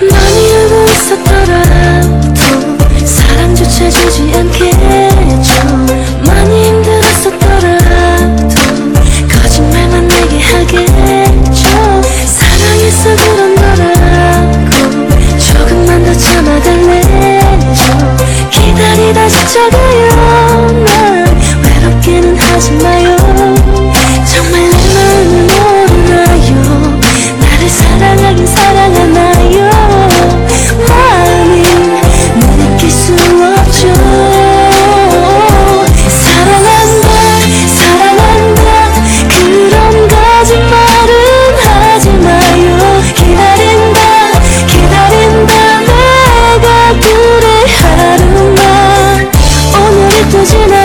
많이 알고 있었더라도 사랑조차 주지 않겠죠. 많이 힘들었었더라도 거짓말만 내게 하겠죠. 사랑해서 그런 거라고 조금만 더 참아달래죠. 기다리다 지쳐가요 난 외롭기는 하지만 지나